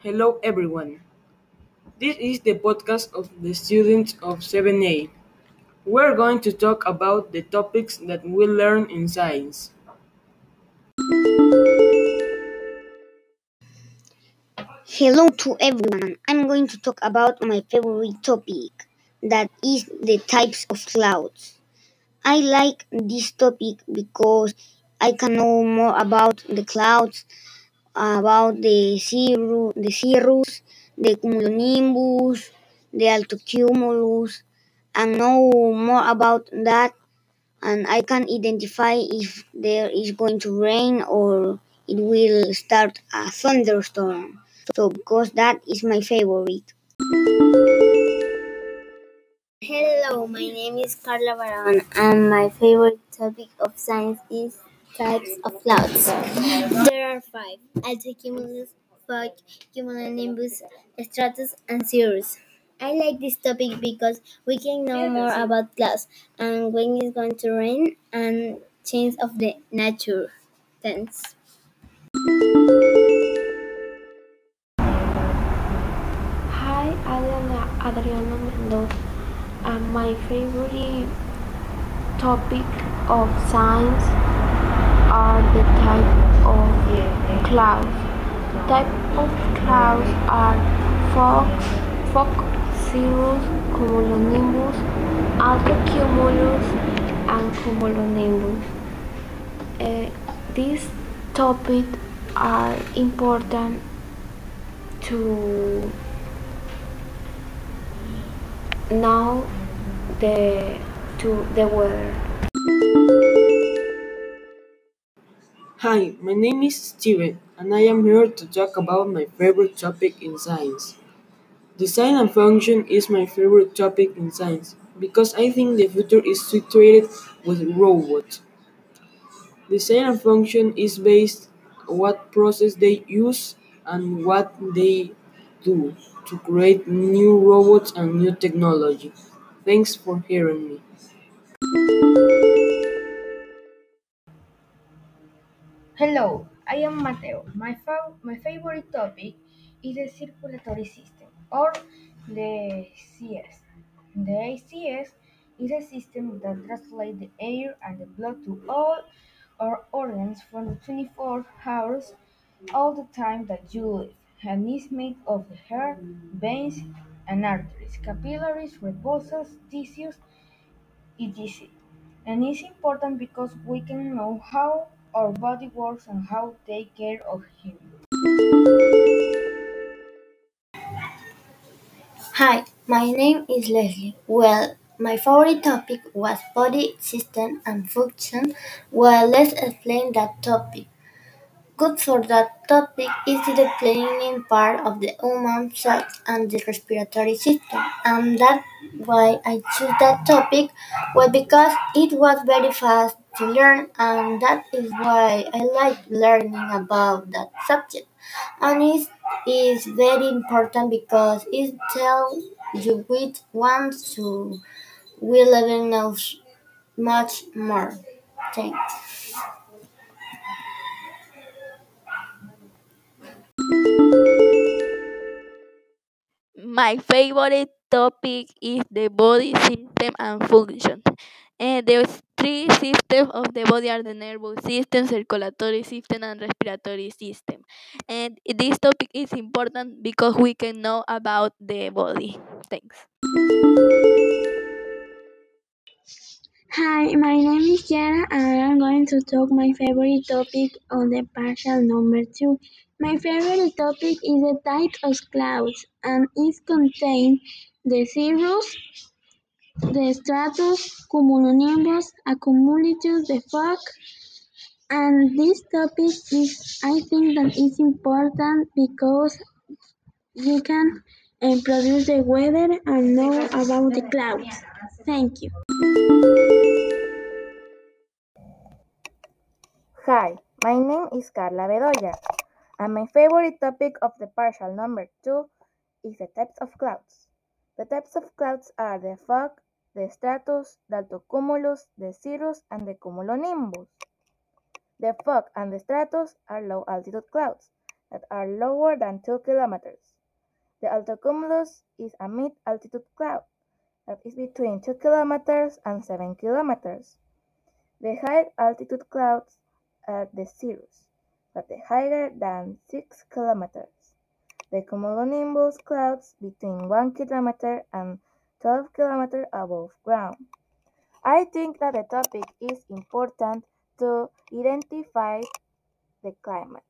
Hello everyone. This is the podcast of the students of 7A. We're going to talk about the topics that we learn in science. Hello to everyone. I'm going to talk about my favorite topic, that is the types of clouds. I like this topic because I can know more about the clouds, about the cirrus, the, cirrus, the cumulonimbus, the altocumulus, and know more about that. And I can identify if there is going to rain or it will start a thunderstorm. So, because that is my favorite. Hello, my name is Carla Baron, and my favorite topic of science is types of clouds. There are five altocumulus, fog, cumulonimbus, stratus, and cirrus. I like this topic because we can know more about clouds and when it's going to rain and change of the nature. Thanks. Hi, I'm Adriana Mendoza, my favorite topic of science are the type of clouds. Type of clouds are fog, fog, cirrus, cumulonimbus, altocumulus, and cumulonimbus. Uh, these topics are important to know the to the weather. Hi, my name is Steven, and I am here to talk about my favorite topic in science. Design and function is my favorite topic in science because I think the future is situated with robots. Design and function is based on what process they use and what they do to create new robots and new technology. Thanks for hearing me. Hello, I am Mateo. My, fa- my favorite topic is the circulatory system or the CS. The ACS is a system that translates the air and the blood to all our organs for the 24 hours all the time that you live and is made of the heart, veins, and arteries, capillaries, cells, tissues, etc. And it's important because we can know how our body works and how take care of him. Hi, my name is Leslie. Well, my favorite topic was body system and function. Well, let's explain that topic. Good for that topic is the planning part of the human cells and the respiratory system, and that's why I choose that topic. Well, because it was very fast to learn, and that is why I like learning about that subject. And it is very important because it tells you which ones to will level knows much more. Thanks. My favorite topic is the body system and function. And the three systems of the body are the nervous system, circulatory system, and respiratory system. And this topic is important because we can know about the body. Thanks. Hi, my name is Yara going to talk my favorite topic on the partial number two. My favorite topic is the type of clouds and it contains the cirrus, the stratus, cumulonimbus, accumulatus, the fog, and this topic is I think that is important because you can uh, produce the weather and know about the clouds. Thank you. Hi, my name is Carla Bedoya, and my favorite topic of the partial number two is the types of clouds. The types of clouds are the fog, the stratus, the altocumulus, the cirrus, and the cumulonimbus. The fog and the stratus are low altitude clouds. that are lower than 2 kilometers. The altocumulus is a mid-altitude cloud that is between 2 kilometers and 7 kilometers. The high-altitude clouds are the cirrus, but the higher than 6 kilometers. The cumulonimbus clouds between 1 kilometer and 12 kilometers above ground. I think that the topic is important to identify the climate.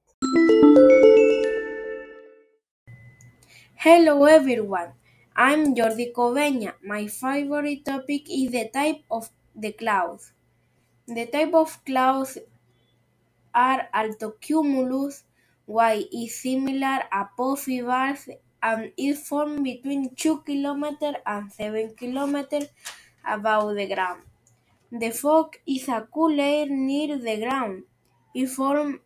Hello everyone, I'm Jordi Coveña. My favorite topic is the type of the clouds. The type of clouds are altocumulus, Y is similar a possibles and is formed between 2 km and 7 km above the ground. The fog is a cool near the ground. It forms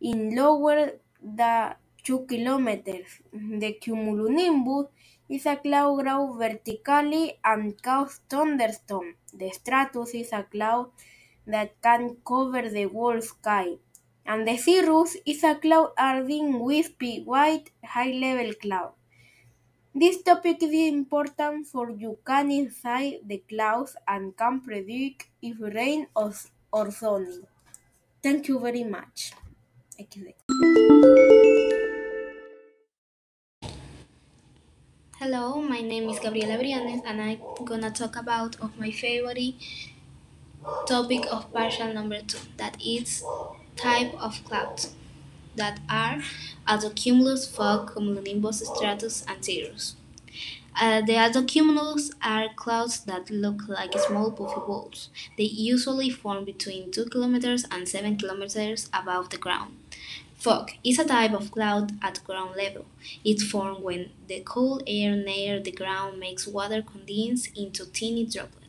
in lower than 2 km. The cumulonimbus is a cloud grows vertically and causes thunderstorms. The stratus is a cloud that can cover the whole sky. And the cirrus is a cloud hardening wispy white high-level cloud. This topic is important for you can inside the clouds and can predict if rain or, or sunny. Thank you very much. Hello, my name is Gabriela Brianes and I'm gonna talk about of my favorite topic of partial number two that is type of clouds that are altocumulus, fog, cumulonimbus, stratus, and cirrus. Uh, the altocumulus are clouds that look like small puffy balls. They usually form between 2 kilometers and 7 kilometers above the ground. Fog is a type of cloud at ground level. It forms when the cool air near the ground makes water condense into tiny droplets.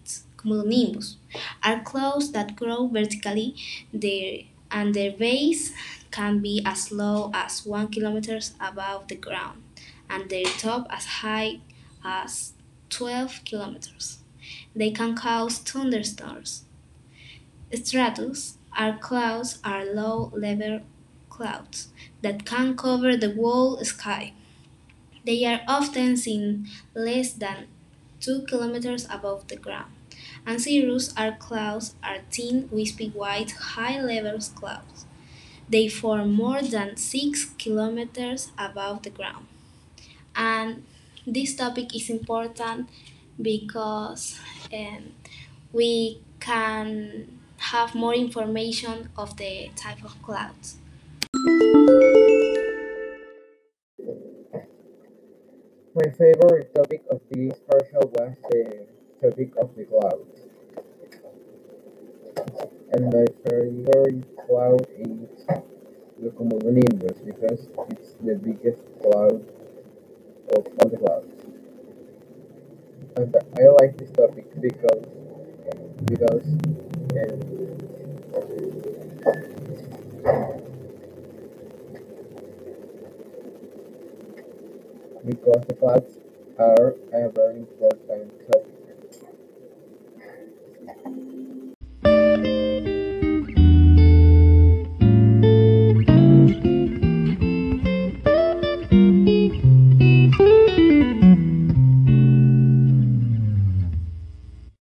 Cumulonimbus are clouds that grow vertically their, and their base can be as low as 1 kilometer above the ground and their top as high as 12 kilometers. They can cause thunderstorms. Stratus are clouds are low level clouds that can cover the whole sky. They are often seen less than 2 kilometers above the ground. And cirrus are clouds are thin, wispy white, high level clouds. They form more than 6 kilometers above the ground. And this topic is important because um, we can have more information of the type of clouds. My favorite topic of this partial was the topic of the cloud. And my favorite cloud is the cumulonimbus because it's the biggest cloud of all the clouds. And I like this topic because because because the clouds are a very important